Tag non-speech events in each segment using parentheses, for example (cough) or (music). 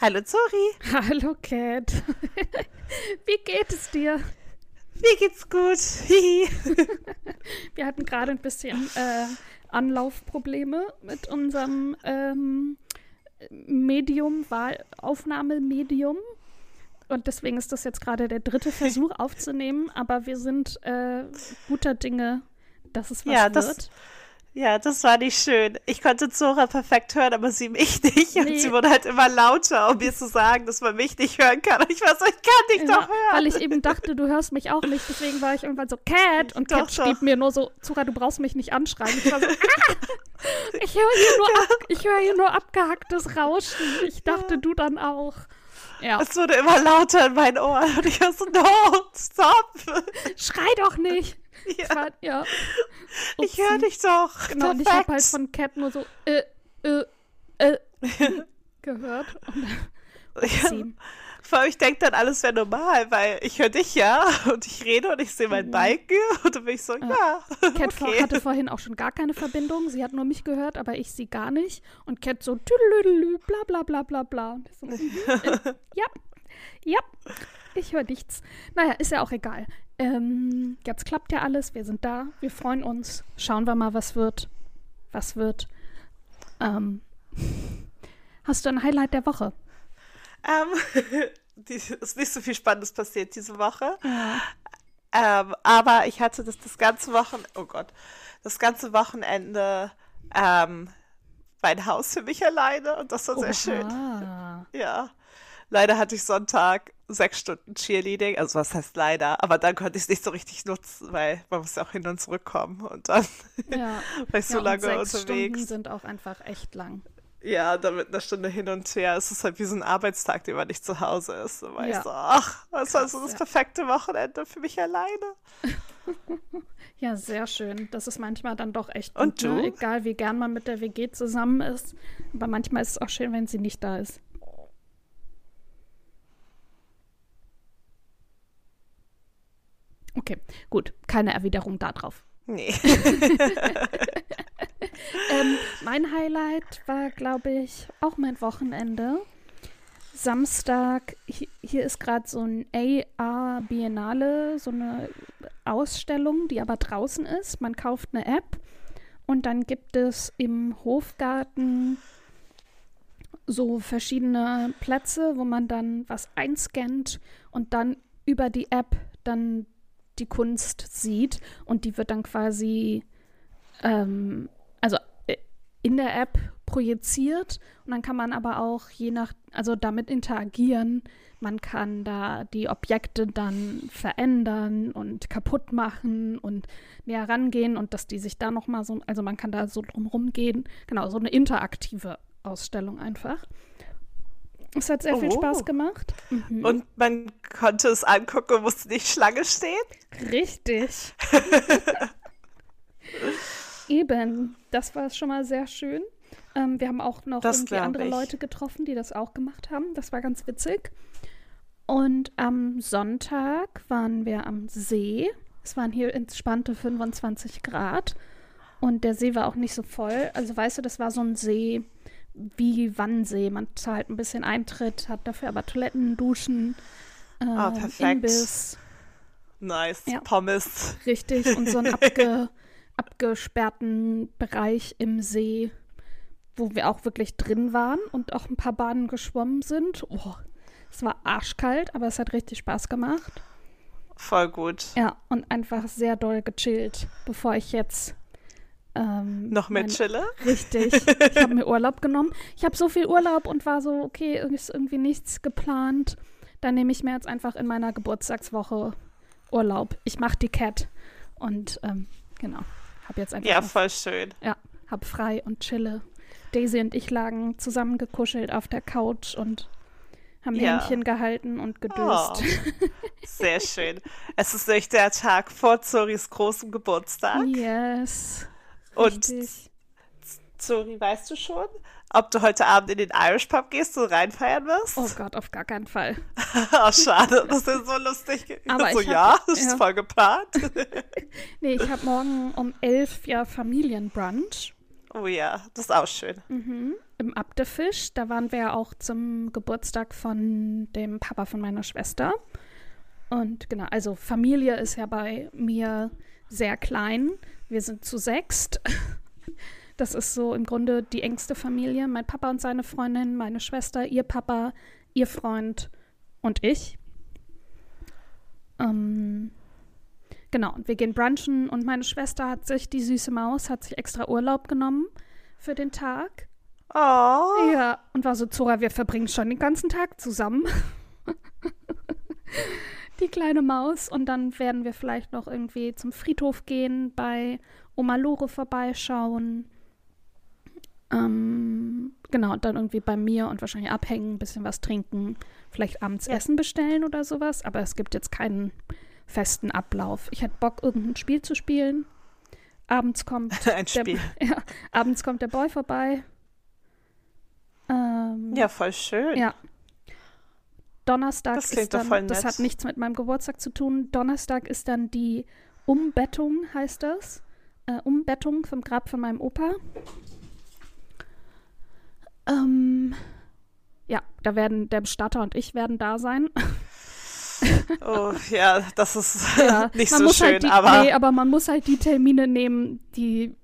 Hallo Zori. Hallo Cat. (laughs) Wie geht es dir? Mir geht's gut. (laughs) Wir hatten gerade ein bisschen äh, Anlaufprobleme mit unserem ähm, Medium, Aufnahmemedium. Und deswegen ist das jetzt gerade der dritte (laughs) Versuch aufzunehmen, aber wir sind äh, guter Dinge, dass es was Ja, wird. das, ja, das war nicht schön. Ich konnte Zora perfekt hören, aber sie mich (laughs) nicht. Und Nee. sie wurde halt immer lauter, um mir zu sagen, dass man mich nicht hören kann. Und ich war so, ich kann dich Ja, doch hören. weil ich eben dachte, du hörst mich auch nicht. Deswegen war ich irgendwann so, Cat. Und Doch, Cat schrieb mir nur so, Zura, du brauchst mich nicht anschreien. Ich war so, (laughs) ah, ich höre hier, nur ab, ich hör hier nur abgehacktes Rauschen. Ich dachte, du dann auch. Ja, es wurde immer lauter in meinen Ohren. (laughs) Und ich war so, no, stop. schrei doch nicht. Ich (laughs) Ja, war, ja. ich höre dich doch. Genau, und ich habe halt von Cat nur so, äh, äh, äh, (laughs) gehört. Und upsi. Vor allem, ich denke dann, alles wäre normal, weil ich höre dich ja (laughs) und ich rede und ich sehe meinen Balken (laughs) und dann bin ich so, ja, Cat okay. hatte vorhin auch schon gar keine Verbindung. Sie hat nur mich gehört, aber ich sie gar nicht. Und Cat so, tüdelüdelü, bla bla bla bla bla. Und ich so, mhm, äh, ja, ja, ich höre nichts. Naja, ist ja auch egal. Ähm, jetzt klappt ja alles, wir sind da, wir freuen uns. Schauen wir mal, was wird. Was wird. Ähm, hast du ein Highlight der Woche? Ähm, (laughs) die, ist nicht so viel Spannendes passiert diese Woche. Ähm, aber ich hatte das das ganze Wochenende, oh Gott, das ganze Wochenende ähm, mein Haus für mich alleine und das war sehr schön. Oha. Ja. Leider hatte ich Sonntag sechs Stunden Cheerleading. Also was heißt leider? Aber dann konnte ich es nicht so richtig nutzen, weil man muss ja auch hin und zurückkommen. Und dann Ja. (laughs) war ich so ja, und lange sechs Stunden unterwegs. sind auch einfach echt lang. Ja, dann mit einer Stunde hin und her. Es ist halt wie so ein Arbeitstag, den man nicht zu Hause ist. War Ja. ich so, ach, das war so das ja. perfekte Wochenende für mich alleine. (laughs) Ja, sehr schön. Das ist manchmal dann doch echt Und gut, ne? du? Egal wie gern man mit der WG zusammen ist. Aber manchmal ist es auch schön, wenn sie nicht da ist. Okay, gut. Keine Erwiderung darauf. Nee. (laughs) (laughs) Ähm, mein Highlight war, glaube ich, auch mein Wochenende. Samstag, hi- hier ist gerade so ein AR Biennale, so eine Ausstellung, die aber draußen ist. Man kauft eine App und dann gibt es im Hofgarten so verschiedene Plätze, wo man dann was einscannt und dann über die App dann die Kunst sieht und die wird dann quasi ähm, also in der App projiziert und dann kann man aber auch je nach, also damit interagieren. Man kann da die Objekte dann verändern und kaputt machen und näher rangehen und dass die sich da nochmal so, also man kann da so drum rumgehen. Genau, so eine interaktive Ausstellung einfach. Es hat sehr viel Oh. Spaß gemacht. Mhm. Und man konnte es angucken und musste nicht Schlange stehen. Richtig. (laughs) Eben, das war schon mal sehr schön. Ähm, wir haben auch noch Das irgendwie andere ich. Leute getroffen, die das auch gemacht haben. Das war ganz witzig. Und am Sonntag waren wir am See. Es waren hier entspannte 25 Grad. Und der See war auch nicht so voll. Also weißt du, das war so ein See wie Wannsee. Man zahlt ein bisschen Eintritt, hat dafür aber Toiletten, Duschen, äh, perfekt. Imbiss. Nice. Ja. Pommes. Richtig, und so einen (laughs) abge, abgesperrten Bereich im See, wo wir auch wirklich drin waren und auch ein paar Bahnen geschwommen sind. Oh, es war arschkalt, aber es hat richtig Spaß gemacht. Voll gut. Ja, und einfach sehr doll gechillt, bevor ich jetzt. Ähm, Noch mit meine- Chille? Richtig. Ich (laughs) habe mir Urlaub genommen. Ich habe so viel Urlaub und war so, okay, ist irgendwie nichts geplant. Dann nehme ich mir jetzt einfach in meiner Geburtstagswoche Urlaub. Ich mache die Cat und ähm, genau, habe jetzt einfach Ja, noch- voll schön. ja, hab frei und chille. Daisy und ich lagen zusammengekuschelt auf der Couch und haben Ja. Händchen gehalten und Oh, gedöst. (laughs) sehr schön. Es ist nämlich der Tag vor Zoris großem Geburtstag. Yes. Und. Zori, weißt du schon, ob du heute Abend in den Irish Pub gehst und reinfeiern wirst? Oh Gott, auf gar keinen Fall. (laughs) oh, schade, das ist so lustig. Aber so, ich ja, hab- das ist ja. voll geplant. (laughs) Nee, ich habe morgen um elf ja Familienbrunch oh ja, das ist auch schön. im Abdefisch. Da waren wir ja auch zum Geburtstag von dem Papa von meiner Schwester. Und genau, also Familie ist ja bei mir sehr klein. Wir sind zu sechst. (laughs) Das ist so im Grunde die engste Familie. Mein Papa und seine Freundin, meine Schwester, ihr Papa, ihr Freund und ich. Ähm, genau, und wir gehen brunchen und meine Schwester hat sich, die süße Maus, hat sich extra Urlaub genommen für den Tag. Oh, Ja, und war so, Zora, wir verbringen schon den ganzen Tag zusammen. (laughs) Die kleine Maus. Und dann werden wir vielleicht noch irgendwie zum Friedhof gehen, bei Oma Lore vorbeischauen. Ähm, genau, und dann irgendwie bei mir und wahrscheinlich abhängen, ein bisschen was trinken, vielleicht abends Ja. Essen bestellen oder sowas. Aber es gibt jetzt keinen festen Ablauf. Ich hätte Bock, irgendein Spiel zu spielen. Abends kommt (laughs) ein der, Spiel. (laughs) ja, abends kommt der Boy vorbei. Ähm, Ja, voll schön. ja. Donnerstag Das klingt ist dann, das hat nichts mit meinem Geburtstag zu tun. Donnerstag ist dann die Umbettung, heißt das. Äh, Umbettung vom Grab von meinem Opa. Ähm, ja, da werden der Bestatter und ich werden da sein. (laughs) Oh, ja, das ist (laughs) Ja, (laughs) nicht so muss schön, halt die, aber Nee, aber man muss halt die Termine nehmen, die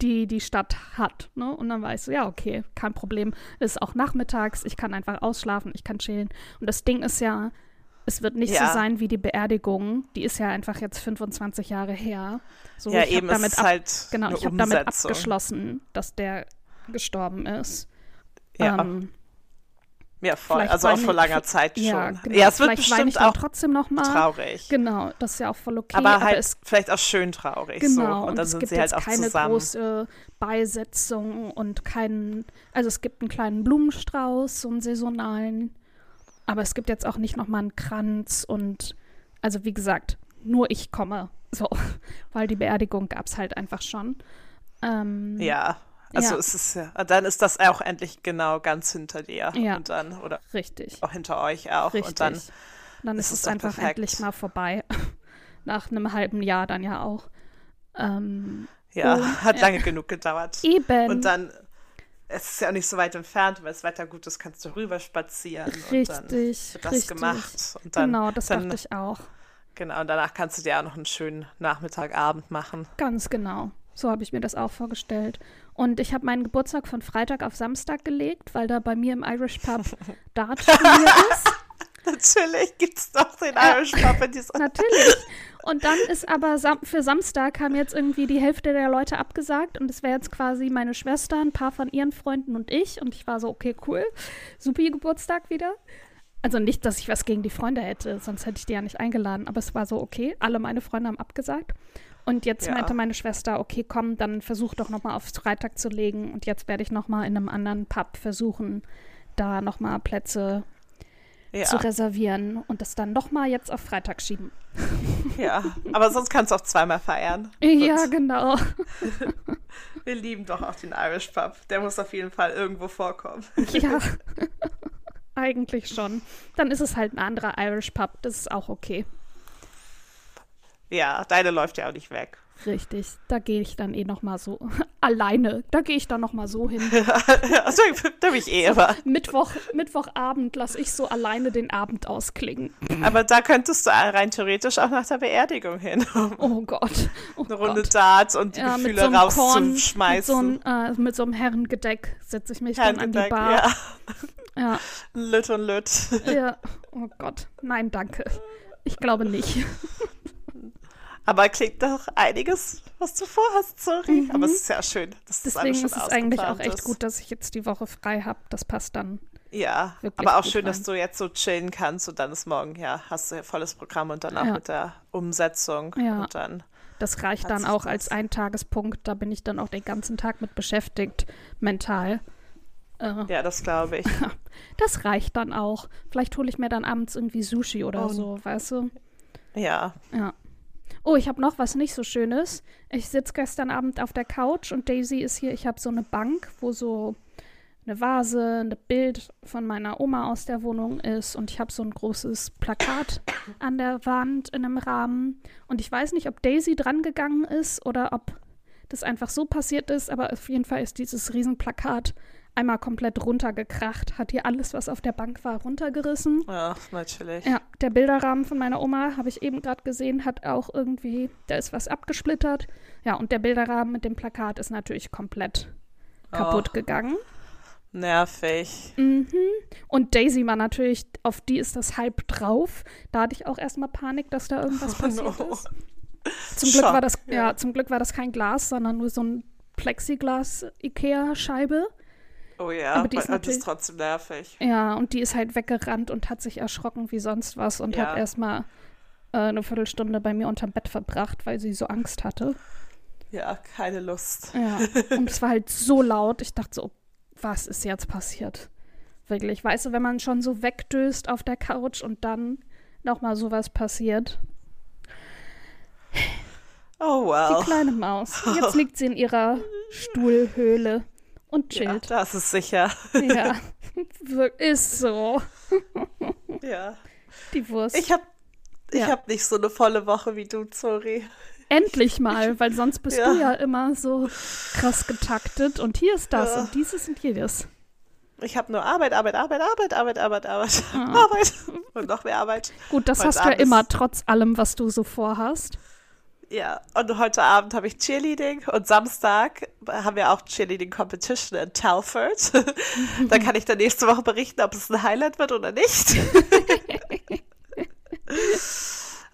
die, die Stadt hat. Ne? Und dann weißt du, ja, okay, kein Problem. Es ist auch nachmittags, ich kann einfach ausschlafen, ich kann chillen. Und das Ding ist ja, es wird nicht Ja. so sein wie die Beerdigung. Die ist ja einfach jetzt 25 Jahre her. So, ja, ich eben, damit ist ab, halt genau, ich habe damit abgeschlossen, dass der gestorben ist. Ja, Ähm, ja, voll. Also auch vor langer Zeit ja, schon. genau. Ja, es wird Vielleicht bestimmt auch trotzdem noch mal. traurig. Genau, das ist ja auch voll okay. aber halt es vielleicht auch schön traurig. Genau, so. Und dann es sind gibt sie halt jetzt auch keine zusammen. große Beisetzung und keinen, also es gibt einen kleinen Blumenstrauß, so einen saisonalen, aber es gibt jetzt auch nicht nochmal einen Kranz und, also wie gesagt, nur ich komme, so, (laughs) weil die Beerdigung gab es halt einfach schon. Ähm, Ja. Also Ja. es ist ja, dann ist das auch endlich genau ganz hinter dir. Ja. Und dann, oder Richtig, auch hinter euch auch. richtig. Und dann, dann ist ist es es einfach perfekt. endlich mal vorbei. (laughs) Nach einem halben Jahr dann ja auch. Ähm, ja, Und- hat lange genug gedauert. eben. Und dann, es ist ja auch nicht so weit entfernt, weil das Wetter gut ist, kannst du rüber spazieren. Und dann richtig, wird das richtig. gemacht. Und dann, genau, das dann, dachte ich auch. Genau, und danach kannst du dir auch noch einen schönen Nachmittagabend machen. Ganz genau. So habe ich mir das auch vorgestellt. Und ich habe meinen Geburtstag von Freitag auf Samstag gelegt, weil da bei mir im Irish Pub (laughs) Dartturnier ist. (laughs) Natürlich gibt es doch den Ja. Irish Pub in dieser. (laughs) Natürlich. Und dann ist aber Sam für Samstag haben jetzt irgendwie die Hälfte der Leute abgesagt und es wäre jetzt quasi meine Schwester, ein paar von ihren Freunden und ich. Und ich war so, okay, cool. Supi Geburtstag wieder. Also nicht, dass ich was gegen die Freunde hätte, sonst hätte ich die ja nicht eingeladen. Aber es war so, okay, alle meine Freunde haben abgesagt. Und jetzt Ja. meinte meine Schwester, okay, komm, dann versuch doch nochmal auf Freitag zu legen. Und jetzt werde ich nochmal in einem anderen Pub versuchen, da nochmal Plätze Ja, zu reservieren und das dann nochmal jetzt auf Freitag schieben. ja, aber sonst kannst du auch zweimal feiern. Ja, Und genau. (laughs) wir lieben doch auch den Irish Pub. Der muss auf jeden Fall irgendwo vorkommen. Ja. (laughs) Eigentlich schon. Dann ist es halt ein anderer Irish Pub. Das ist auch okay. Ja, deine läuft ja auch nicht weg. Richtig. Da gehe ich dann eh nochmal so (laughs) alleine. Da gehe ich dann nochmal so hin. (laughs) also, da bin ich eh immer. Mittwoch, Mittwochabend lasse ich so alleine den Abend ausklingen. Aber da könntest du rein theoretisch auch nach der Beerdigung hin, um (laughs) Oh Gott. Oh eine Runde Gott. Dart und die Ja, Gefühle so Korn, mit so, rauszuschmeißen. äh, mit so einem Herrengedeck setze ich mich dann an die Bar. Ja, Ja. Lüt und Lüt. ja. Oh Gott. Nein, danke. Ich glaube nicht. Aber klingt doch einiges, was du vorhast, sorry. Aber es ist ja schön, dass das Deswegen alles ist es eigentlich auch echt ist. gut, dass ich jetzt die Woche frei habe. Das passt dann. Ja, aber auch schön, dass rein. du jetzt so chillen kannst und dann ist morgen, ja, hast du ja volles Programm und danach Ja. mit der Umsetzung Ja. und dann, Das reicht dann auch das- als Eintagespunkt. Da bin ich dann auch den ganzen Tag mit beschäftigt, mental. Äh, ja, das glaube ich. (laughs) Das reicht dann auch. Vielleicht hole ich mir dann abends irgendwie Sushi oder Oh. so, weißt du? Ja, Ja. Oh, ich habe noch was nicht so Schönes. Ich sitze gestern Abend auf der Couch und Daisy ist hier. Ich habe so eine Bank, wo so eine Vase, ein Bild von meiner Oma aus der Wohnung ist und ich habe so ein großes Plakat (coughs) an der Wand in einem Rahmen. Und ich weiß nicht, ob Daisy drangegangen ist oder ob das einfach so passiert ist, aber auf jeden Fall ist dieses Riesenplakat einmal komplett runtergekracht, hat hier alles, was auf der Bank war, runtergerissen. Ja, natürlich. Ja, der Bilderrahmen von meiner Oma, habe ich eben gerade gesehen, hat auch irgendwie, da ist was abgesplittert. Ja, und der Bilderrahmen mit dem Plakat ist natürlich komplett kaputt Oh. gegangen. Nervig. Mhm. Und Daisy war natürlich, auf die ist das halb drauf. Da hatte ich auch erstmal Panik, dass da irgendwas (laughs) Oh, passiert no. ist. Zum Glück war das, ja. ja. zum Glück war das kein Glas, sondern nur so ein Plexiglas-Ikea-Scheibe. Oh ja, Aber die ist natürlich- ist trotzdem nervig. Ja, und die ist halt weggerannt und hat sich erschrocken wie sonst was und Ja. hat erstmal äh, eine Viertelstunde bei mir unterm Bett verbracht, weil sie so Angst hatte. Ja, keine Lust. Ja. Und es war halt so laut. Ich dachte so, was ist jetzt passiert? Wirklich. Weißt du, wenn man schon so wegdöst auf der Couch und dann nochmal sowas passiert. Oh Die well. kleine Maus. Jetzt liegt sie in ihrer (laughs) Stuhlhöhle und Ja, chillt. das ist sicher. Ja. (laughs) Ist so. Ja. Die Wurst. Ich habe ich Ja. hab nicht so eine volle Woche wie du, sorry. Endlich mal, weil sonst bist Ja. du ja immer so krass getaktet und hier ist das Ja. und dieses und jedes. Ich habe nur Arbeit, Arbeit, Arbeit, Arbeit, Arbeit, Arbeit, Arbeit, Ah. Arbeit und noch mehr Arbeit. Gut, das Heute hast du ja immer, trotz allem, was du so vorhast. Ja, und heute Abend habe ich Cheerleading und Samstag haben wir auch Cheerleading Competition in Telford. (laughs) da kann ich dann nächste Woche berichten, ob es ein Highlight wird oder nicht. (laughs)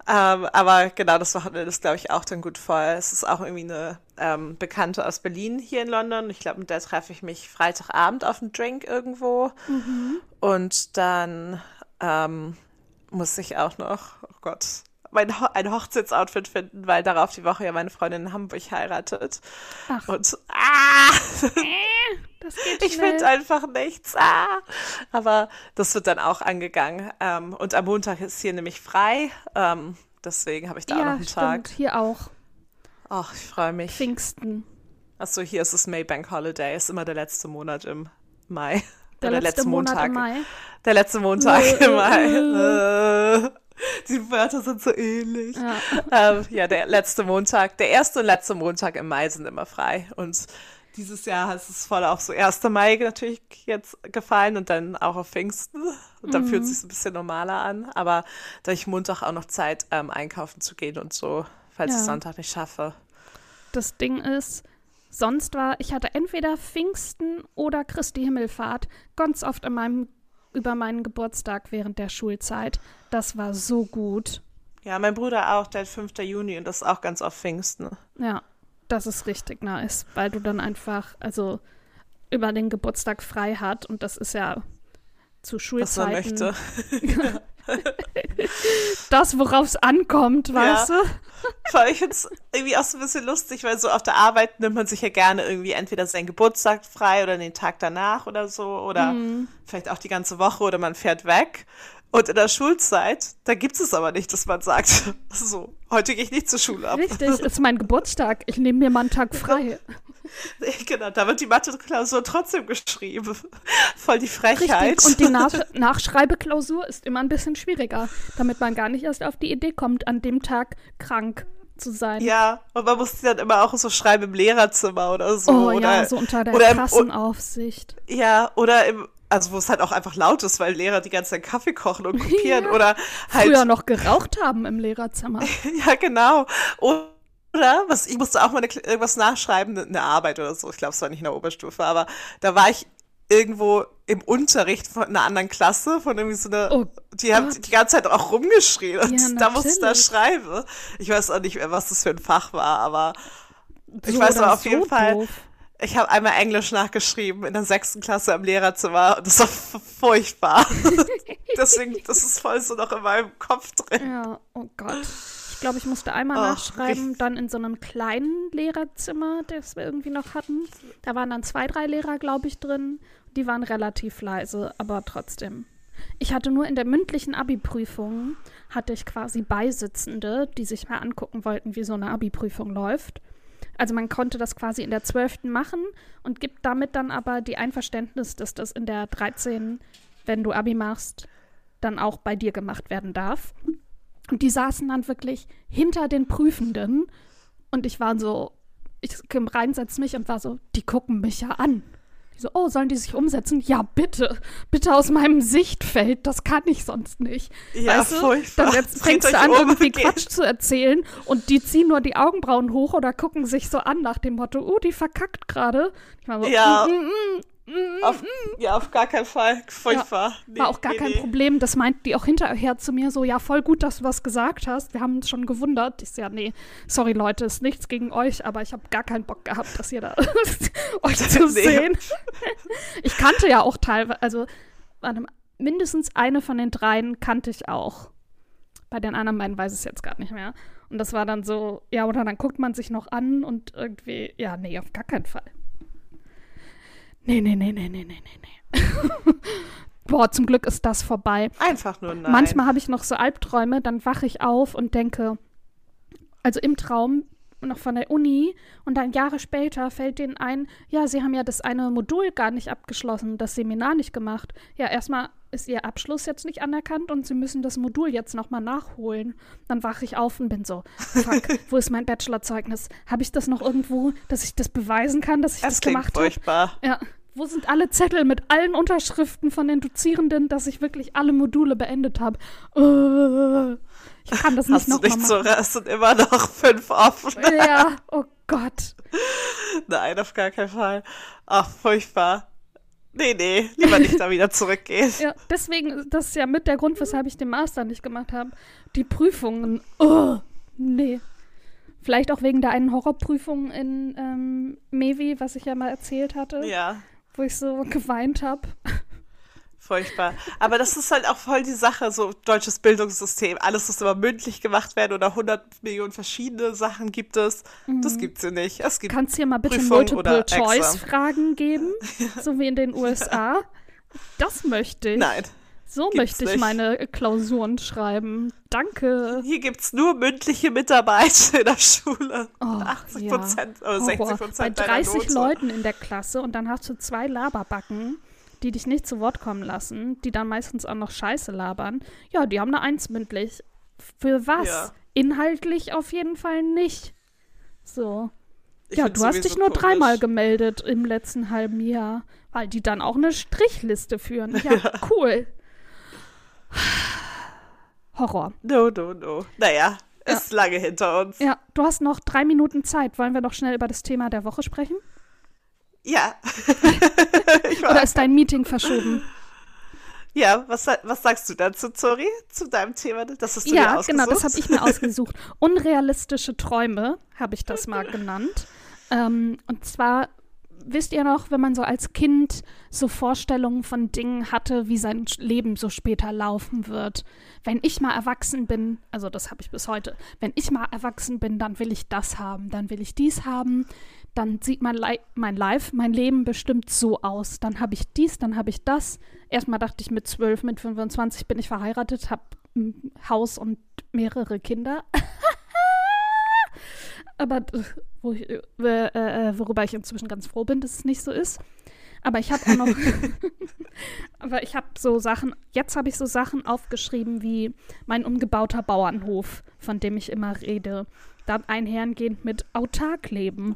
ähm, aber genau, das Wochenende ist, glaube ich, auch dann gut voll. Es ist auch irgendwie eine ähm, Bekannte aus Berlin hier in London. Ich glaube, mit der treffe ich mich Freitagabend auf einen Drink irgendwo. Und dann ähm, muss ich auch noch, oh Gott, mein Ho ein Hochzeitsoutfit finden, weil darauf die Woche ja meine Freundin in Hamburg heiratet. Ach. Und ah, Das geht ich finde einfach nichts. Ah. Aber das wird dann auch angegangen. Ähm, und am Montag ist hier nämlich frei. Ähm, deswegen habe ich da auch noch ja, einen stimmt. Tag. Hier auch. Ach, ich freue mich. Pfingsten. Achso, hier ist es Maybank Holiday. Ist immer der letzte Monat im Mai. Der Oder letzte Monat im Mai. Der letzte Montag Äh, im Mai. (laughs) (laughs) Die Wörter sind so ähnlich. Ja. Ähm, ja, der letzte Montag, der erste und letzte Montag im Mai sind immer frei. Und dieses Jahr ist es voll auf so 1. Mai natürlich jetzt gefallen und dann auch auf Pfingsten. Und dann fühlt es sich ein bisschen normaler an. Aber da ich Montag auch noch Zeit, ähm, einkaufen zu gehen und so, falls Ja. ich Sonntag nicht schaffe. Das Ding ist, sonst war, ich hatte entweder Pfingsten oder Christi Himmelfahrt ganz oft in meinem, über meinen Geburtstag während der Schulzeit. Das war so gut. Ja, mein Bruder auch, der hat 5. Juni und das ist auch ganz auf Pfingsten. Ja, das ist richtig nice, weil du dann einfach, also über den Geburtstag frei hat und das ist ja zu Was man Schulzeiten möchte. (laughs) (laughs) das, worauf es ankommt, weißt du? Weil ich finde es irgendwie auch so ein bisschen lustig, weil so auf der Arbeit nimmt man sich ja gerne irgendwie entweder seinen Geburtstag frei oder den Tag danach oder so oder Mhm. vielleicht auch die ganze Woche oder man fährt weg. Und in der Schulzeit, da gibt es aber nicht, dass man sagt, (laughs) so, heute gehe ich nicht zur Schule ab. Richtig, ist mein Geburtstag. Ich nehme mir mal einen Tag frei. (laughs) (laughs) genau, da wird die Mathe-Klausur trotzdem geschrieben. (laughs) Voll die Frechheit. Richtig. Und die (laughs) Nach Nachschreibeklausur ist immer ein bisschen schwieriger, damit man gar nicht erst auf die Idee kommt, an dem Tag krank zu sein. ja, und man muss die dann immer auch so schreiben im Lehrerzimmer oder so. oh oder, ja, so unter der oder im- Klassenaufsicht. Ja, oder im, also wo es halt auch einfach laut ist, weil Lehrer die ganze Zeit Kaffee kochen und kopieren Ja. oder halt. Früher noch geraucht haben im Lehrerzimmer. Ja, genau. Oder, was, ich musste auch mal irgendwas nachschreiben, eine Arbeit oder so. Ich glaube, es war nicht in der Oberstufe, aber da war ich irgendwo im Unterricht von einer anderen Klasse, von irgendwie so einer, Oh die haben Gott. die ganze Zeit auch rumgeschrien und Ja, (laughs) da musste ich da schreiben. Ich weiß auch nicht mehr, was das für ein Fach war, aber ich So weiß oder aber auf jeden so Fall, doof. ich habe einmal Englisch nachgeschrieben in der sechsten Klasse im Lehrerzimmer und das war furchtbar. (laughs) Deswegen, das ist voll so noch in meinem Kopf drin. Ja, oh Gott. Ich glaube, ich musste einmal Ach, nachschreiben, dann in so einem kleinen Lehrerzimmer, das wir irgendwie noch hatten. Da waren dann zwei, drei Lehrer, glaube ich, drin. Die waren relativ leise, aber trotzdem. Ich hatte nur in der mündlichen Abi-Prüfung, hatte ich quasi Beisitzende, die sich mal angucken wollten, wie so eine Abi-Prüfung läuft. Also man konnte das quasi in der 12. machen und gibt damit dann aber die Einverständnis, dass das in der 13., wenn du Abi machst, dann auch bei dir gemacht werden darf. Und die saßen dann wirklich hinter den Prüfenden und ich war so, ich reinsetze mich und war so, die gucken mich ja an. Die so, oh, sollen die sich umsetzen? Ja, bitte. Bitte aus meinem Sichtfeld. Das kann ich sonst nicht. Ja, weißt du? Dann jetzt fängst du an, um, irgendwie geht. Quatsch zu erzählen und die ziehen nur die Augenbrauen hoch oder gucken sich so an nach dem Motto, oh, die verkackt gerade. Ich war so, Ja. mm, mm, mm, Auf, ja, auf gar keinen Fall. Furchtbar. Nee, war auch gar nee, kein nee. Problem. Das meinten die auch hinterher zu mir so, ja, voll gut, dass du was gesagt hast. Wir haben uns schon gewundert. Ich so, ja, nee, sorry Leute, ist nichts gegen euch, aber ich habe gar keinen Bock gehabt, dass ihr da (laughs) euch (laughs) zu sehen. (laughs) Ich kannte ja auch teilweise, also mindestens eine von den dreien kannte ich auch. Bei den anderen beiden weiß ich es jetzt gar nicht mehr. Und das war dann so, ja, oder dann guckt man sich noch an und irgendwie, ja, nee, auf gar keinen Fall. Nee, nee, nee, nee, nee, nee, nee, nee. (laughs) Boah, zum Glück ist das vorbei. Einfach nur nein. Manchmal habe ich noch so Albträume, dann wache ich auf und denke, also im Traum noch von der Uni und dann Jahre später fällt denen ein, ja, sie haben ja das eine Modul gar nicht abgeschlossen, das Seminar nicht gemacht. Ja, erstmal ist ihr Abschluss jetzt nicht anerkannt und sie müssen das Modul jetzt nochmal nachholen. Dann wache ich auf und bin so, fuck, (laughs) wo ist mein Bachelorzeugnis? Habe ich das noch irgendwo, dass ich das beweisen kann, dass ich das das gemacht habe? furchtbar. Ja. Wo sind alle Zettel mit allen Unterschriften von den Dozierenden, dass ich wirklich alle Module beendet habe? Äh, ich kann das nicht Hast nochmal nicht so, machen. es sind immer noch fünf offen. Ja, oh Gott. (laughs) Nein, auf gar keinen Fall. Ach, furchtbar. Nee, nee, lieber nicht da wieder zurückgehen. Ja, deswegen, das ist ja mit der Grund, weshalb ich den Master nicht gemacht habe. Die Prüfungen, oh, nee. Vielleicht auch wegen der einen Horrorprüfung in ähm, Mevi, was ich ja mal erzählt hatte, Ja, wo ich so geweint habe. Furchtbar. Aber das ist halt auch voll die Sache, so deutsches Bildungssystem. Alles muss immer mündlich gemacht werden oder 100 Millionen verschiedene Sachen gibt es. Das gibt's hier nicht. Es gibt Kannst du hier mal bitte oder Multiple-Choice-Fragen geben? (laughs) So wie in den USA? Das möchte ich. Nein. so gibt's möchte ich nicht. meine Klausuren schreiben. Danke. Hier gibt's nur mündliche Mitarbeit in der Schule. Oh, 80 ja. Prozent oder Horror. 60 Bei Prozent 30 Leuten in der Klasse und dann hast du zwei Laberbacken, die dich nicht zu Wort kommen lassen, die dann meistens auch noch Scheiße labern. Ja, die haben eine Eins mündlich. Für was? Ja. Inhaltlich auf jeden Fall nicht. So. Ich ja, du hast dich nur komisch. dreimal gemeldet im letzten halben Jahr, weil die dann auch eine Strichliste führen. Ja, (laughs) cool. Horror. No, no, no. Naja, ist lange hinter uns. Ja, du hast noch drei Minuten Zeit. Wollen wir noch schnell über das Thema der Woche sprechen? Ja. (laughs) Oder ist dein Meeting verschoben? ja, was, was sagst du dazu, Zori? Zu deinem Thema? Das hast du Ja, genau, das habe ich mir ausgesucht. (laughs) Unrealistische Träume habe ich das mal genannt. Ähm, und zwar, wisst ihr noch, wenn man so als Kind so Vorstellungen von Dingen hatte, wie sein Leben so später laufen wird. Wenn ich mal erwachsen bin, also das habe ich bis heute, wenn ich mal erwachsen bin, dann will ich das haben, dann will ich dies haben, dann sieht mein, Li mein Life, mein Leben bestimmt so aus. Dann habe ich dies, dann habe ich das. Erstmal dachte ich mit 12, mit 25 bin ich verheiratet, habe ein Haus und mehrere Kinder. (laughs) Aber äh, wo ich, äh, äh, worüber ich inzwischen ganz froh bin, dass es nicht so ist. Aber ich habe auch noch, (laughs) (laughs) aber ich habe so Sachen, jetzt habe ich so Sachen aufgeschrieben wie mein umgebauter Bauernhof, von dem ich immer rede. Dann einhergehend mit autark leben.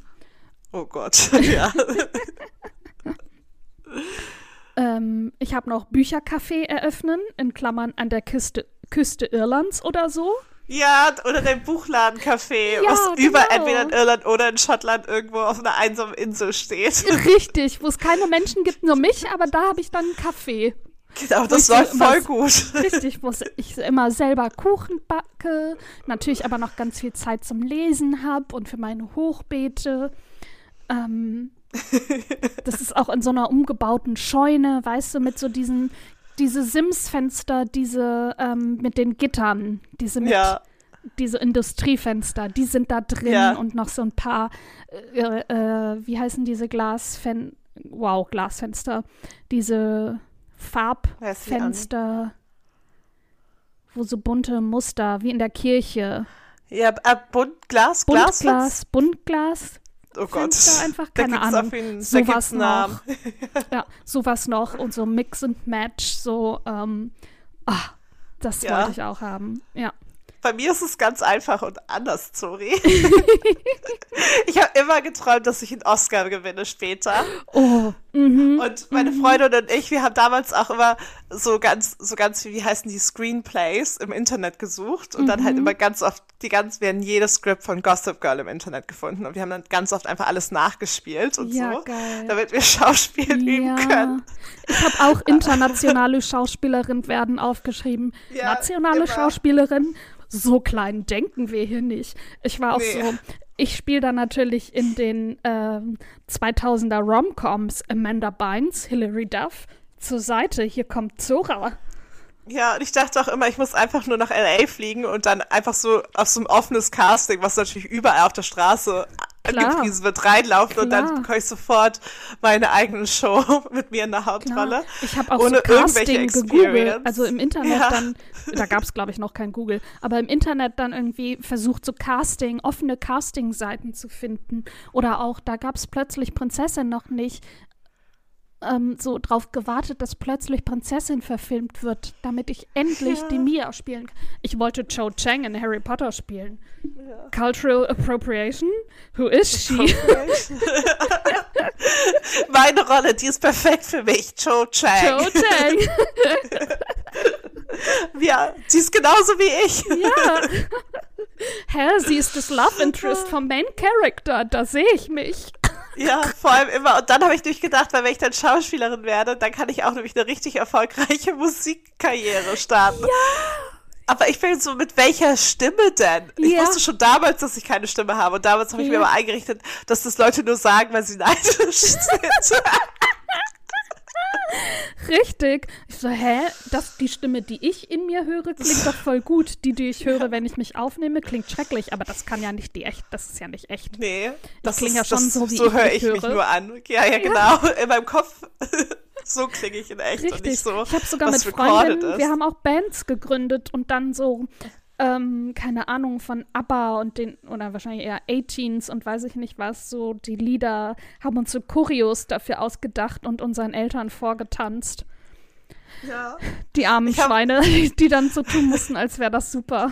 Oh Gott, (laughs) ja. Ähm, ich habe noch Büchercafé eröffnen, in Klammern an der Küste, Küste Irlands oder so. ja, oder dein Buchladencafé, Ja, was über genau. entweder in Irland oder in Schottland irgendwo auf einer einsamen Insel steht. (laughs) Richtig, wo es keine Menschen gibt, nur mich, aber da habe ich dann einen Kaffee. Genau, das läuft voll gut. Richtig, wo ich immer selber Kuchen backe, natürlich aber noch ganz viel Zeit zum Lesen habe und für meine Hochbeete. Ähm, (laughs) das ist auch in so einer umgebauten Scheune, weißt du, mit so diesen, diese Sims-Fenster, diese ähm, mit den Gittern, diese mit, Ja, diese Industriefenster, die sind da drin Ja. und noch so ein paar, äh, äh, wie heißen diese Glasfen, wow, Glasfenster, diese Farbfenster, wo so bunte Muster, wie in der Kirche. Ja, äh, Buntglas, Glas. Buntglas, Buntglas. Oh Gott. Fenster einfach, Da keine gibt's Ahnung. da sowas noch. (laughs) ja, sowas noch und so Mix and Match, so, ähm, ah, das Ja. wollte ich auch haben. Ja. Bei mir ist es ganz einfach und anders, sorry. (laughs) ich habe immer geträumt, dass ich einen Oscar gewinne später. Oh, mhm. Und meine Freundin und ich, wir haben damals auch immer so ganz, so ganz, wie heißen die, Screenplays im Internet gesucht und dann halt Mhm. immer ganz oft, die ganz, wir haben jedes Skript von Gossip Girl im Internet gefunden und wir haben dann ganz oft einfach alles nachgespielt und Ja, so, geil. damit wir (laughs) Schauspiel üben können. Ich habe auch (laughs) internationale Schauspielerin werden aufgeschrieben. Ja, Nationale immer. Schauspielerin, so klein denken wir hier nicht. Ich war auch Nee. so, ich spiele da natürlich in den ähm, 2000er Romcoms Amanda Bynes, Hilary Duff zur Seite. Hier kommt Zora. Ja, und ich dachte auch immer, ich muss einfach nur nach L.A. fliegen und dann einfach so auf so ein offenes Casting, was natürlich überall auf der Straße. Angepriesen wird, reinlaufen und dann Klar. bekomme ich sofort meine eigene Show (laughs) mit mir in der Klar. Hauptrolle. Ich habe auch Ohne so Casting irgendwelche gegoogelt. Also im Internet Ja. dann, da gab es glaube ich noch kein Google, aber im Internet dann irgendwie versucht so Casting, offene Casting-Seiten zu finden. Oder auch, da gab es plötzlich Prinzessin noch nicht. Ähm, so drauf gewartet, dass plötzlich Prinzessin verfilmt wird, damit ich endlich Ja. die Mia spielen kann. Ich wollte Cho Chang in Harry Potter spielen. Cultural Appropriation? Who is she? (laughs) Meine Rolle, die ist perfekt für mich, Cho Chang. Cho Chang. (laughs) Ja, die ist genauso wie ich. Ja. Hä, sie ist das Love Interest vom Main Character. Da sehe ich mich. Ja, vor allem immer. Und dann habe ich durchgedacht, weil wenn ich dann Schauspielerin werde, dann kann ich auch nämlich eine richtig erfolgreiche (laughs) Musikkarriere starten. Ja. Aber ich bin so, mit welcher Stimme denn? Ich Ja. wusste schon damals, dass ich keine Stimme habe. Und damals habe ich mir Ja. aber eingerichtet, dass das Leute nur sagen, weil sie neidisch (laughs) sind. Richtig. Ich so, hä? Das, die Stimme, die ich in mir höre, klingt doch voll gut. Die, die ich höre, wenn ich mich aufnehme, klingt schrecklich. Aber das kann ja nicht die echt, das ist ja nicht echt. nee, das klinge ist, ja schon das, so, wie so ich höre ich mich nur an. Ja, ja, genau. In meinem Kopf, (laughs) so klinge ich in echt und Richtig. nicht so, ich habe sogar mit ist. wir haben auch Bands gegründet und dann so, ähm, keine Ahnung, von ABBA und den, oder wahrscheinlich eher 18s und weiß ich nicht was, so die Lieder, haben uns so Choreos dafür ausgedacht und unseren Eltern vorgetanzt. ja. Die armen hab- Schweine, (laughs) die dann so tun mussten, als wäre das super.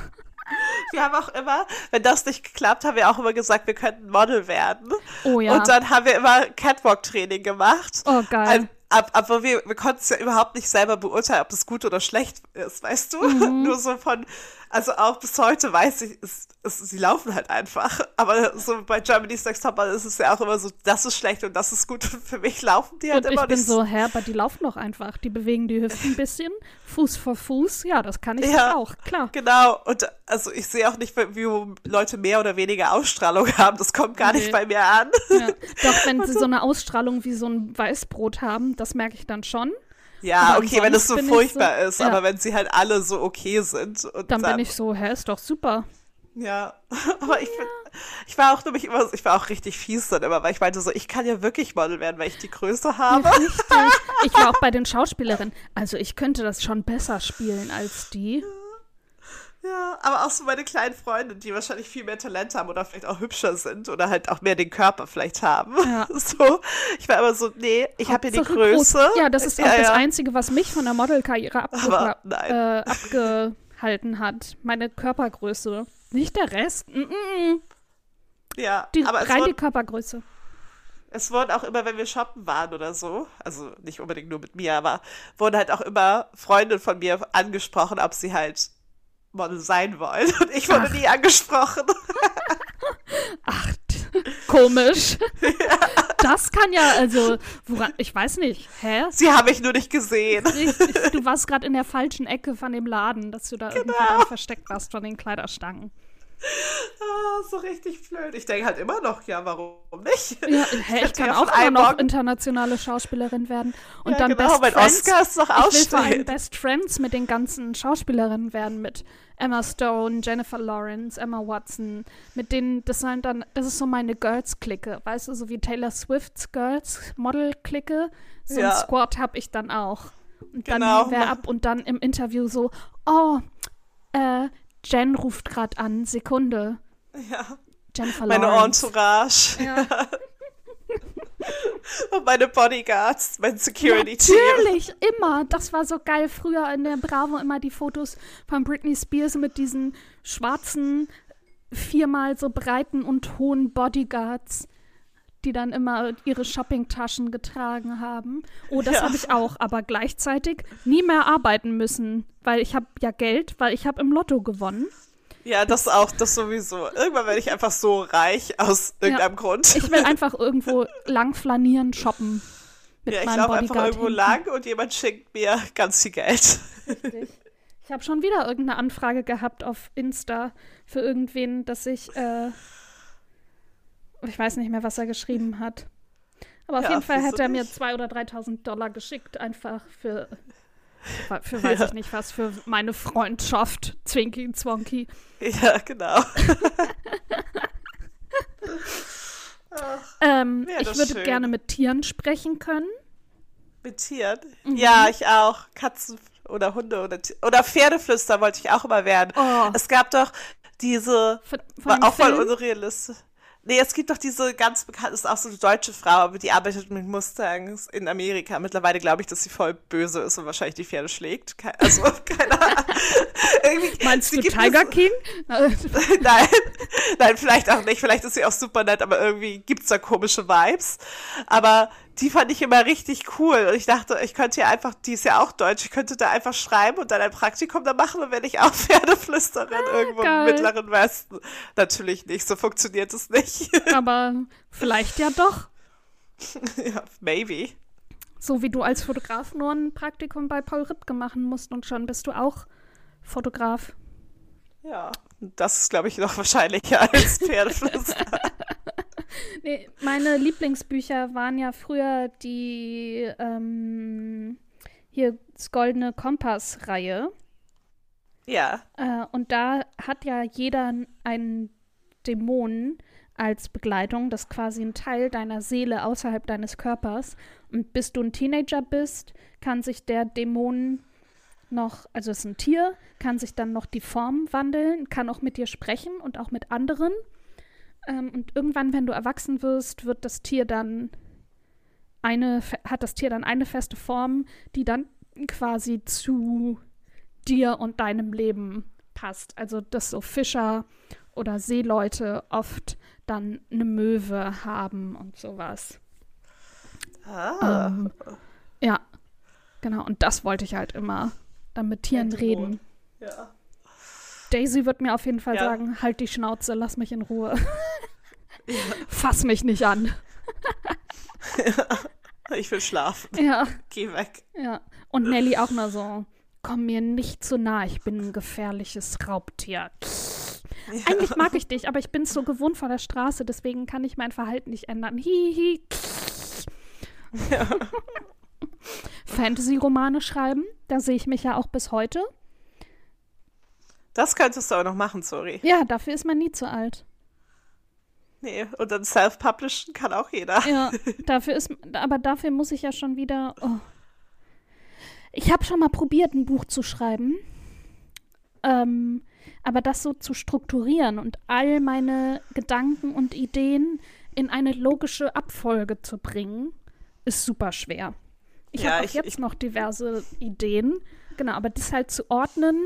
Wir haben auch immer, wenn das nicht geklappt, haben wir auch immer gesagt, wir könnten Model werden. Oh ja. Und dann haben wir immer Catwalk-Training gemacht. Oh, geil. Ein- ab, aber wir, wir konnten es ja überhaupt nicht selber beurteilen, ob es gut oder schlecht ist, weißt du? Mhm. (laughs) Nur so von, also auch bis heute weiß ich, es, es, sie laufen halt einfach. Aber so bei Germany's Next Topmodel ist es ja auch immer so, das ist schlecht und das ist gut. Und für mich laufen die halt und immer ich bin nicht so, hä, aber die laufen doch einfach. Die bewegen die Hüften ein bisschen, Fuß vor Fuß. Ja, das kann ich Ja. auch, klar. Genau, und also ich sehe auch nicht, wie Leute mehr oder weniger Ausstrahlung haben. Das kommt gar Nee. nicht bei mir an. Ja. Doch, wenn (laughs) sie so eine Ausstrahlung wie so ein Weißbrot haben, das merke ich dann schon. Ja, Aber okay, wenn es so furchtbar so- ist, ja. aber wenn sie halt alle so okay sind und Dann dann, bin ich so, hä, ist doch super. ja, (laughs) aber ich bin, ich war auch nämlich immer, ich war auch richtig fies dann immer, weil ich meinte so, ich kann ja wirklich Model werden, weil ich die Größe habe. Richtig. Ich war auch bei den (laughs) Schauspielerinnen. Also ich könnte das schon besser spielen als die. (laughs) Ja, aber auch so meine kleinen Freunde, die wahrscheinlich viel mehr Talent haben oder vielleicht auch hübscher sind oder halt auch mehr den Körper vielleicht haben. Ja. (laughs) So, ich war immer so, nee, ich habe hier die Größe. groß. Ja, das ist auch Ja, das. Einzige, was mich von der Modelkarriere abge äh, abgehalten hat. Meine Körpergröße. Nicht der Rest. Mm -mm. Ja, Die, aber rein die Körpergröße. es wurden auch immer, wenn wir shoppen waren oder so, also nicht unbedingt nur mit mir, aber wurden halt auch immer Freunde von mir angesprochen, ob sie halt Model sein wollen. Und ich wurde Ach. nie angesprochen. (laughs) Ach, komisch. (laughs) Das kann ja, also, woran, ich weiß nicht. Hä? Sie haben mich nur nicht gesehen. Richtig, du warst gerade in der falschen Ecke von dem Laden, dass du da irgendwie Genau. dann versteckt warst von den Kleiderstangen. Ah, so richtig blöd. Ich denke halt immer noch, ja, warum nicht? Ja, hä, ich hätte kann auch immer noch internationale Schauspielerin werden. Und Ja, dann genau, Best Friends. Oscar ist noch ich will. Best Friends mit den ganzen Schauspielerinnen werden, mit Emma Stone, Jennifer Lawrence, Emma Watson, mit denen, das sind dann, das ist so meine Girls-Clique, weißt du, so wie Taylor Swifts Girls Model-Clique, so Ja. ein Squad habe ich dann auch. Und Genau. dann wer ab und dann im Interview so, oh, äh, Jen ruft gerade an, Sekunde. Ja. Jennifer Meine Lawrence. Entourage Ja, (laughs) und meine Bodyguards, mein Security-Team. natürlich, immer. Das war so geil. Früher in der Bravo immer die Fotos von Britney Spears mit diesen schwarzen, viermal so breiten und hohen Bodyguards, die dann immer ihre Shoppingtaschen getragen haben. Oh, das Ja. habe ich auch, aber gleichzeitig nie mehr arbeiten müssen, weil ich habe ja Geld, weil ich habe im Lotto gewonnen. Ja, das auch, das sowieso. Irgendwann werde ich einfach so reich aus irgendeinem Grund. Ich will einfach irgendwo lang flanieren, shoppen. Mit ja, ich laufe einfach irgendwo hinten. lang und jemand schenkt mir ganz viel Geld. Richtig. Ich habe schon wieder irgendeine Anfrage gehabt auf Insta für irgendwen, dass ich, äh, ich weiß nicht mehr, was er geschrieben hat. Aber auf Ja, jeden Fall hat er mir nicht? 2.000 oder 3.000 Dollar geschickt, einfach für, für, für (laughs) weiß Ja. ich nicht was, für meine Freundschaft, Zwinky, Zwonky. Ja, genau. (laughs) Ähm, Wäre ich das würde schön. gerne mit Tieren sprechen können. Mit Tieren? Mhm. Ja, ich auch. Katzen oder Hunde oder, oder Pferdeflüster wollte ich auch immer werden. Oh, Es gab doch diese, von, von auch voll unrealistisch. Nee, es gibt doch diese ganz bekannte, ist auch so eine deutsche Frau, aber die arbeitet mit Mustangs in Amerika. Mittlerweile glaube ich, dass sie voll böse ist und wahrscheinlich die Pferde schlägt. Ke- Also, (laughs) keine Ahnung. Irgendwie, Meinst du Tiger so- King? (laughs) Nein, nein, vielleicht auch nicht. Vielleicht ist sie auch super nett, aber irgendwie gibt's da komische Vibes. Aber die fand ich immer richtig cool. Und ich dachte, ich könnte ja einfach, die ist ja auch deutsch, ich könnte da einfach schreiben und dann ein Praktikum da machen und wenn ich auch (laughs) Pferdeflüsterin irgendwo geil. im Mittleren Westen. Natürlich nicht, so funktioniert es nicht. (laughs) aber vielleicht ja doch. ja, maybe. So wie du als Fotograf nur ein Praktikum bei Paul Ripke machen musst und schon bist du auch Fotograf. Ja, das ist, glaube ich, noch wahrscheinlicher als (laughs) Pferdeflüster. (laughs) Nee, meine Lieblingsbücher waren ja früher die ähm, hier das Goldene Kompass-Reihe. ja, Äh, und da hat ja jeder einen Dämon als Begleitung. Das ist quasi ein Teil deiner Seele außerhalb deines Körpers. Und bis du ein Teenager bist, kann sich der Dämon noch, also es ist ein Tier, kann sich dann noch die Form wandeln, kann auch mit dir sprechen und auch mit anderen. Ähm, und irgendwann, wenn du erwachsen wirst, wird das Tier dann eine, hat das Tier dann eine feste Form, die dann quasi zu dir und deinem Leben passt. Also, dass so Fischer oder Seeleute oft dann eine Möwe haben und sowas. ah, Ähm, ja, genau. Und das wollte ich halt immer dann mit Tieren Ein reden. ja. Daisy wird mir auf jeden Fall Ja. sagen, halt die Schnauze, lass mich in Ruhe. Fass mich nicht an. (laughs) Ich will schlafen. Ja, Geh weg. ja. Und Nelly auch nur so, komm mir nicht zu nah, ich bin ein gefährliches Raubtier. Eigentlich mag ich dich, aber ich bin so gewohnt von der Straße, deswegen kann ich mein Verhalten nicht ändern. Hihi. (laughs) Fantasy-Romane schreiben, da sehe ich mich ja auch bis heute. Das könntest du auch noch machen, sorry. Ja, dafür ist man nie zu alt. Nee, und dann self-publishen kann auch jeder. Ja, (laughs) dafür ist, aber dafür muss ich ja schon wieder. Oh. Ich habe schon mal probiert, ein Buch zu schreiben. Ähm, aber das so zu strukturieren und all meine Gedanken und Ideen in eine logische Abfolge zu bringen, ist super schwer. Ich Ja, habe auch ich- jetzt ich- noch diverse Ideen, genau, aber das halt zu ordnen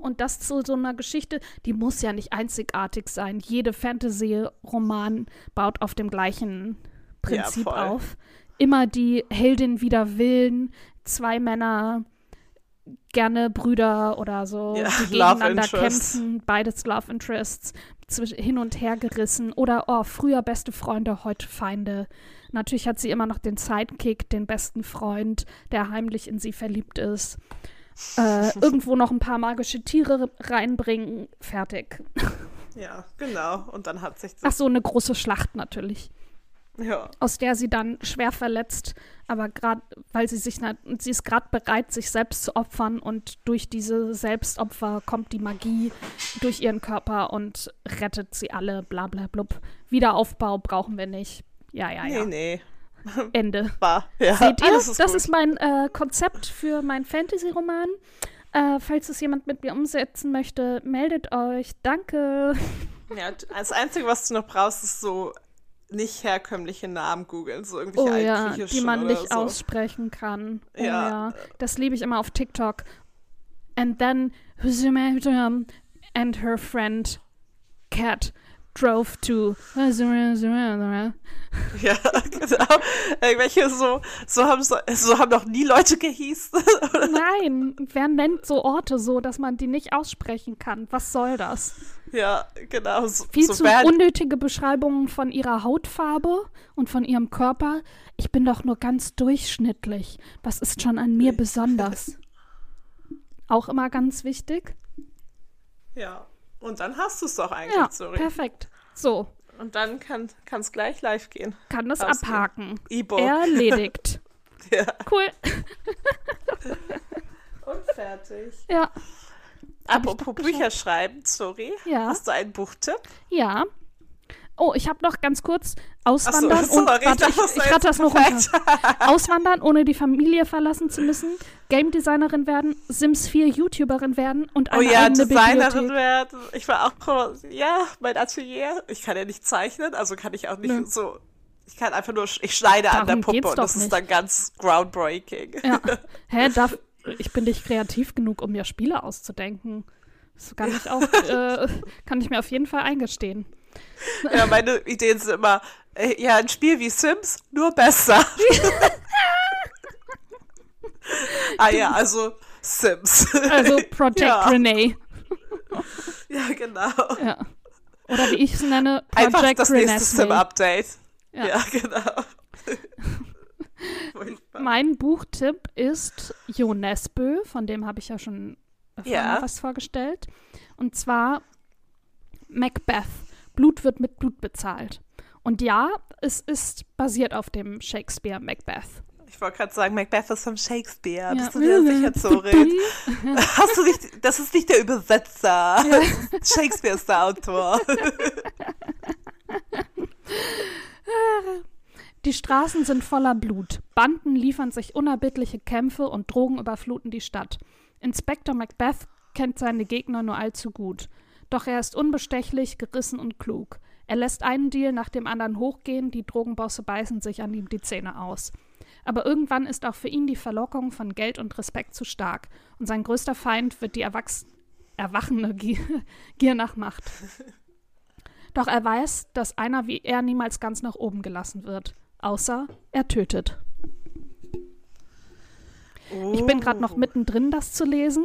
und das zu so einer Geschichte, die muss ja nicht einzigartig sein. Jede Fantasy-Roman baut auf dem gleichen Prinzip voll. auf. Immer die Heldin wider Willen, zwei Männer, gerne Brüder oder so, Ja, die (laughs) gegeneinander kämpfen, beides Love Interests, hin und her gerissen oder oh, früher beste Freunde, heute Feinde. Natürlich hat sie immer noch den Sidekick, den besten Freund, der heimlich in sie verliebt ist. Äh, (laughs) irgendwo noch ein paar magische Tiere reinbringen, fertig. Ja, genau. Und dann hat sich Ach so, eine große Schlacht natürlich, Ja. aus der sie dann schwer verletzt, aber gerade, weil sie sich, sie ist gerade bereit, sich selbst zu opfern und durch diese Selbstopfer kommt die Magie durch ihren Körper und rettet sie alle, bla bla blub. Wiederaufbau brauchen wir nicht. Ja, ja, ja. Nee, nee. (laughs) Ende. War. Ja, Seht ihr? ist das gut. ist mein äh, Konzept für meinen Fantasy-Roman. Äh, falls es jemand mit mir umsetzen möchte, meldet euch. Danke. (laughs) Ja, das Einzige, was du noch brauchst, ist so nicht herkömmliche Namen googeln, so irgendwelche Oh ja, die man nicht so. aussprechen kann. Oh Ja. ja. Das liebe ich immer auf TikTok. And then and her friend Cat drove to (laughs) Ja, genau. Irgendwelche so, so haben, so, so haben noch nie Leute gehießen. (laughs) Nein, wer nennt so Orte so, dass man die nicht aussprechen kann? Was soll das? ja, genau. So, Viel so zu unnötige Beschreibungen von ihrer Hautfarbe und von ihrem Körper. Ich bin doch nur ganz durchschnittlich. Was ist schon an mir (laughs) besonders? Auch immer ganz wichtig. Ja. Und dann hast du es doch eigentlich, Ja, sorry. perfekt. So, Und dann kann es gleich live gehen. kann das Ausgehen. abhaken. E-Book. Erledigt. (laughs) Ja. Cool. (laughs) Und fertig. Ja, Apropos Bücher schreiben, sorry. Ja. Hast du einen Buchtipp? ja. Oh, ich habe noch ganz kurz Auswandern so, und sorry, warte, ich, ist ich jetzt rate das noch runter. (laughs) Auswandern, ohne die Familie verlassen zu müssen, Game Designerin werden, Sims 4 YouTuberin werden und Oh eine ja, eigene Designerin Bibliothek. werden. Ich war auch, ja, mein Atelier. Ich kann ja nicht zeichnen, also kann ich auch nicht Nö. so. Ich kann einfach nur, ich schneide an der Darum Puppe und das ist nicht. dann ganz groundbreaking. Ja. (laughs) Hä, darf, ich bin nicht kreativ genug, um mir Spiele auszudenken. Das kann ich auch, (laughs) äh, kann ich mir auf jeden Fall eingestehen. Ja, meine Ideen sind immer, äh, ja, ein Spiel wie Sims, nur besser. (laughs) ah ja, also Sims. Also (laughs) Project Ja. Renee. ja, genau. Ja. Oder wie ich es nenne, Einfach Project das nächste Renesmee. Sim-Update. Ja. Ja. genau. (laughs) Mein Buchtipp ist Jo Nesbø, von dem habe ich ja schon öfter Ja. was vorgestellt. Und zwar Macbeth. Blut wird mit Blut bezahlt. Und ja, es ist basiert auf dem Shakespeare Macbeth. Ich wollte gerade sagen, Macbeth ist von Shakespeare. Ja. Bist du dir sicher, Zorin? (laughs) Hast du nicht, das ist nicht der Übersetzer. Shakespeare ist der Autor. (laughs) Die Straßen sind voller Blut. Banden liefern sich unerbittliche Kämpfe und Drogen überfluten die Stadt. Inspektor Macbeth kennt seine Gegner nur allzu gut. Doch er ist unbestechlich, gerissen und klug. Er lässt einen Deal nach dem anderen hochgehen, die Drogenbosse beißen sich an ihm die Zähne aus. Aber irgendwann ist auch für ihn die Verlockung von Geld und Respekt zu stark, und sein größter Feind wird die erwachs erwachende Gier, (laughs) Gier nach Macht. (laughs) Doch er weiß, dass einer wie er niemals ganz nach oben gelassen wird. Außer er tötet. Ich bin gerade noch mittendrin, das zu lesen.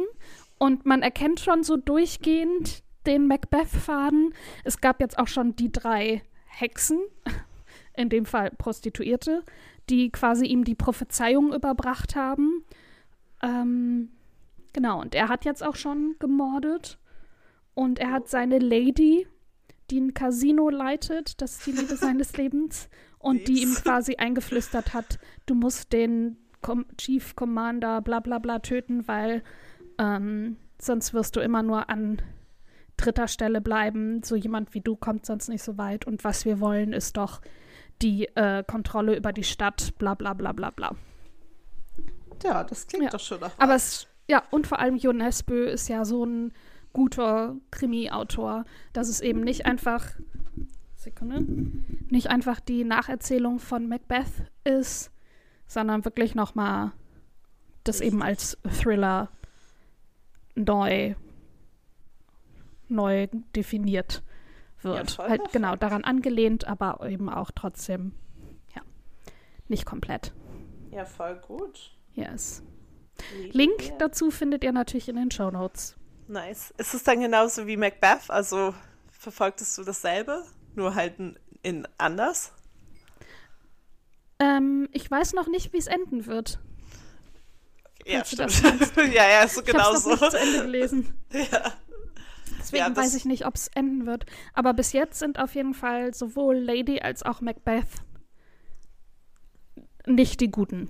Und man erkennt schon so durchgehend den Macbeth-Faden. Es gab jetzt auch schon die drei Hexen, (laughs) in dem Fall Prostituierte, die quasi ihm die Prophezeiung überbracht haben. Ähm, genau, und er hat jetzt auch schon gemordet. Und er hat seine Lady, die ein Casino leitet, das ist die Liebe (laughs) seines Lebens, und die ihm quasi eingeflüstert hat, du musst den Com Chief Commander bla bla bla töten, weil ähm, sonst wirst du immer nur an dritter Stelle bleiben. So jemand wie du kommt sonst nicht so weit. Und was wir wollen, ist doch die äh, Kontrolle über die Stadt, bla bla bla bla bla. Ja, das klingt Ja. doch schon nach. Aber es, ja, und vor allem Jon Nesbø ist ja so ein guter Krimi-Autor, dass es eben nicht einfach, Sekunde, nicht einfach die Nacherzählung von Macbeth ist, sondern wirklich nochmal das eben als Thriller neu, neu definiert wird. voll halt genau daran angelehnt, aber eben auch trotzdem, ja, nicht komplett. Ja, voll gut. Yes. Lieben Link wir. dazu findet ihr natürlich in den Show Notes. Nice. Ist es dann genauso wie Macbeth? Also verfolgtest du dasselbe, nur halt in, anders? Ähm, ich weiß noch nicht, wie es enden wird. Ja, stimmt. (laughs) ja, ja, so Ich genau habe es so. noch nicht zu Ende gelesen. (laughs) ja. Deswegen Ja, weiß ich nicht, ob es enden wird. Aber bis jetzt sind auf jeden Fall sowohl Lady als auch Macbeth nicht die guten.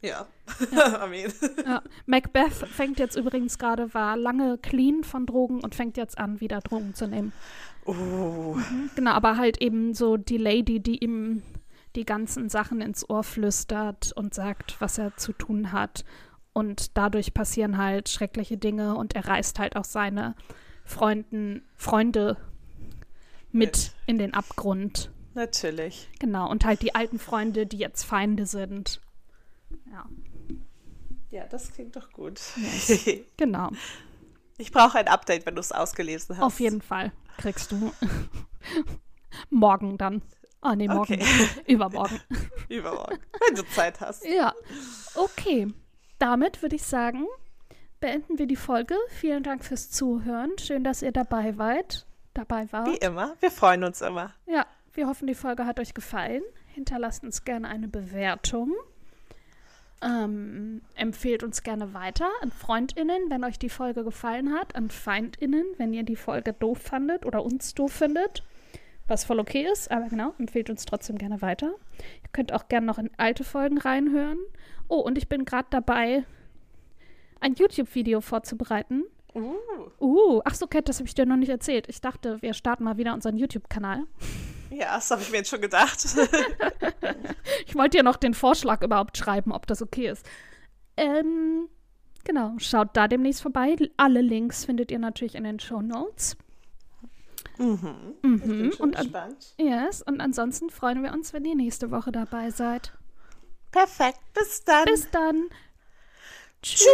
Ja. (laughs) I mean. Ja. Macbeth fängt jetzt übrigens gerade, war lange clean von Drogen und fängt jetzt an, wieder Drogen zu nehmen. Oh. Genau, aber halt eben so die Lady, die ihm die ganzen Sachen ins Ohr flüstert und sagt, was er zu tun hat. Und dadurch passieren halt schreckliche Dinge und er reißt halt auch seine Freunden, Freunde mit in den Abgrund. Natürlich. Genau, und halt die alten Freunde, die jetzt Feinde sind. Ja, Ja, das klingt doch gut. (laughs) genau. Ich brauche ein Update, wenn du es ausgelesen hast. Auf jeden Fall kriegst du (laughs) morgen dann. Ah, nee, morgen. Okay. (laughs) Übermorgen. Übermorgen, wenn du Zeit hast. Ja, okay. Damit würde ich sagen, beenden wir die Folge. Vielen Dank fürs Zuhören. Schön, dass ihr dabei wart. Dabei Wie wart. immer, wir freuen uns immer. Ja, wir hoffen, die Folge hat euch gefallen. Hinterlasst uns gerne eine Bewertung. Ähm, empfehlt uns gerne weiter an FreundInnen, wenn euch die Folge gefallen hat, an FeindInnen, wenn ihr die Folge doof fandet oder uns doof findet. Was voll okay ist, aber genau, empfehlt uns trotzdem gerne weiter. Ihr könnt auch gerne noch in alte Folgen reinhören. Oh, und ich bin gerade dabei, ein YouTube-Video vorzubereiten. Uh, Uh, ach so, Kat, das habe ich dir noch nicht erzählt. Ich dachte, wir starten mal wieder unseren YouTube-Kanal. (laughs) ja, das habe ich mir jetzt schon gedacht. (laughs) Ich wollte dir noch den Vorschlag überhaupt schreiben, ob das okay ist. Ähm, genau, schaut da demnächst vorbei. Alle Links findet ihr natürlich in den Show Notes. Mhm. Mhm. und gespannt. Yes, und ansonsten freuen wir uns, wenn ihr nächste Woche dabei seid. Perfekt. Bis dann. Bis dann. Tschüss. Tschüss.